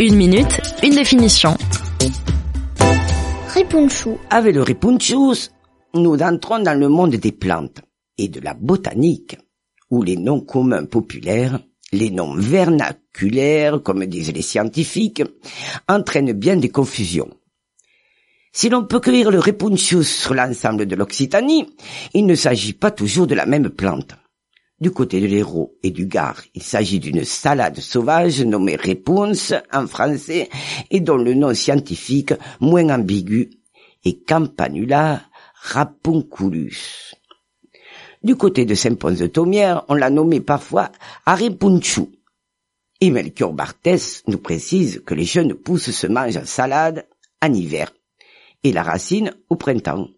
Une minute, une définition. Ripunchou. Avec le ripunchus, nous entrons dans le monde des plantes et de la botanique, où les noms communs populaires, les noms vernaculaires, comme disent les scientifiques, entraînent bien des confusions. Si l'on peut cueillir le Repuntius sur l'ensemble de l'Occitanie, il ne s'agit pas toujours de la même plante. Du côté de l'Hérault et du Gard, il s'agit d'une salade sauvage nommée Repunce en français et dont le nom scientifique, moins ambigu, est Campanula rapunculus. Du côté de Saint-Pons-de-Thomière, on l'a nommé parfois Arepunchu. Et Melchior Barthès nous précise que les jeunes pousses se mangent en salade en hiver et la racine au printemps.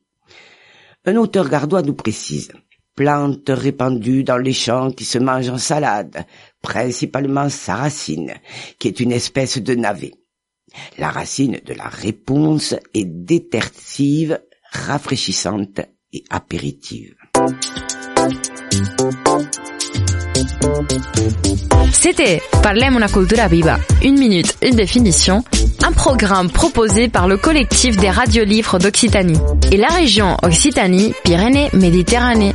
Un auteur gardois nous précise plante répandue dans les champs qui se mange en salade, principalement sa racine, qui est une espèce de navet. La racine de la réponse est détersive, rafraîchissante et apéritive. C'était Parlem una cultura viva. Une minute, une définition. Un programme proposé par le collectif des radiolivres d'Occitanie et la région Occitanie-Pyrénées-Méditerranée.